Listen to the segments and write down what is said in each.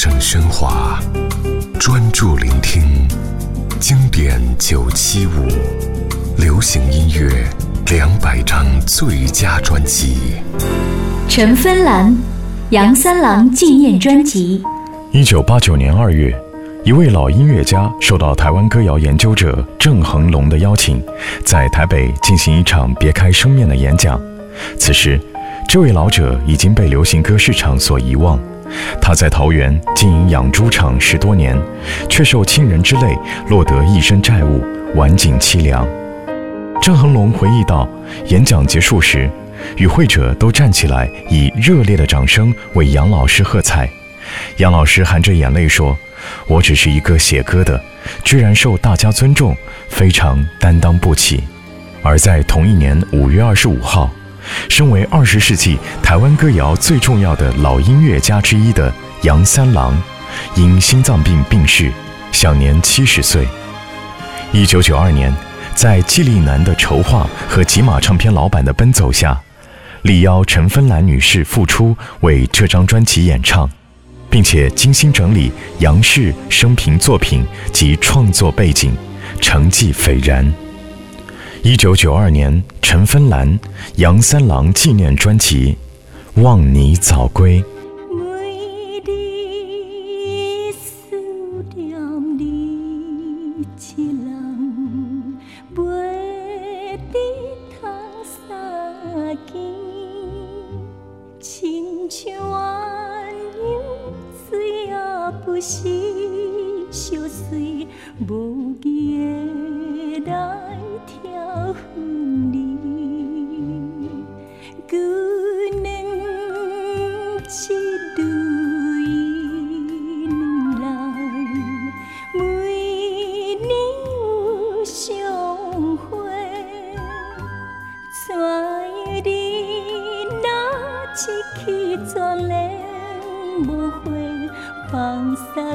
声喧哗，专注聆听经典九七五，流行音乐两百张最佳专辑。陈芬兰，杨三郎纪念专辑。一九八九年二月，一位老音乐家受到台湾歌谣研究者郑恒龙的邀请，在台北进行一场别开生面的演讲。此时，这位老者已经被流行歌市场所遗忘。他在桃园经营养猪场十多年，却受亲人之累，落得一身债务，晚景凄凉。郑恒龙回忆道：“演讲结束时，与会者都站起来，以热烈的掌声为杨老师喝彩。杨老师含着眼泪说：‘我只是一个写歌的，居然受大家尊重，非常担当不起。’而在同一年五月二十五号。”身为二十世纪台湾歌谣最重要的老音乐家之一的杨三郎，因心脏病病逝，享年七十岁。一九九二年，在纪丽南的筹划和吉马唱片老板的奔走下，力邀陈芬兰女士复出为这张专辑演唱，并且精心整理杨氏生平作品及创作背景，成绩斐然。一九九二年，陈芬兰、杨三郎纪念专辑《望你早归》。来听分离，旧人หุ่人来，每年有นหนึ่งที่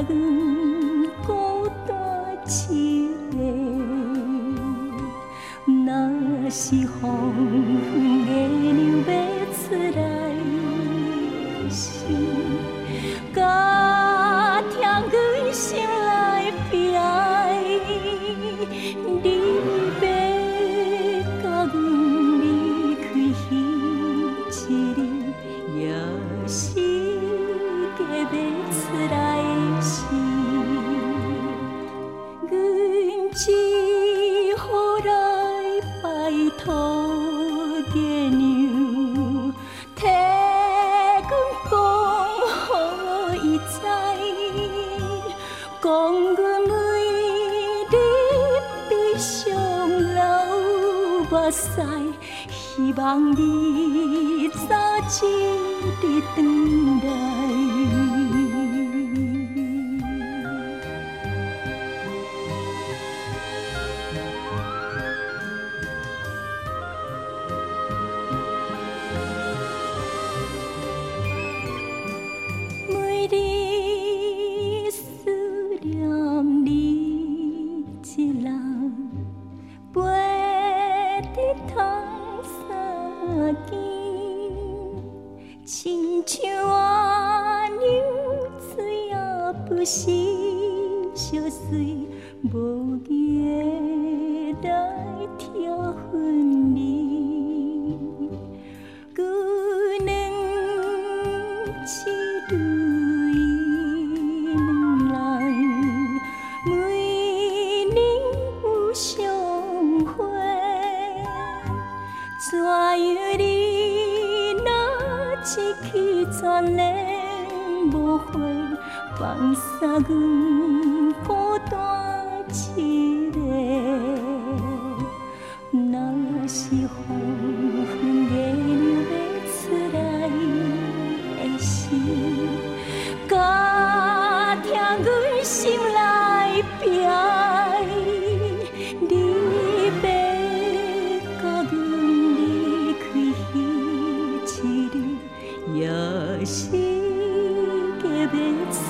ดูยิ่งนั่ 还是黄昏月亮不出来希望你早一日回来。在。望你早一支残念，无悔放送阮孤单一个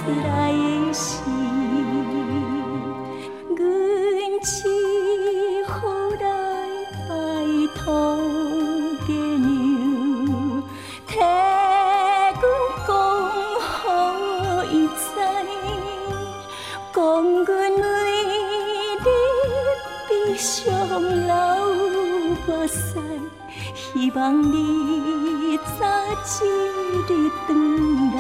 来时，根枝好来拜托你。退根根好在，根根努力比上老不衰。希望你早一日回来。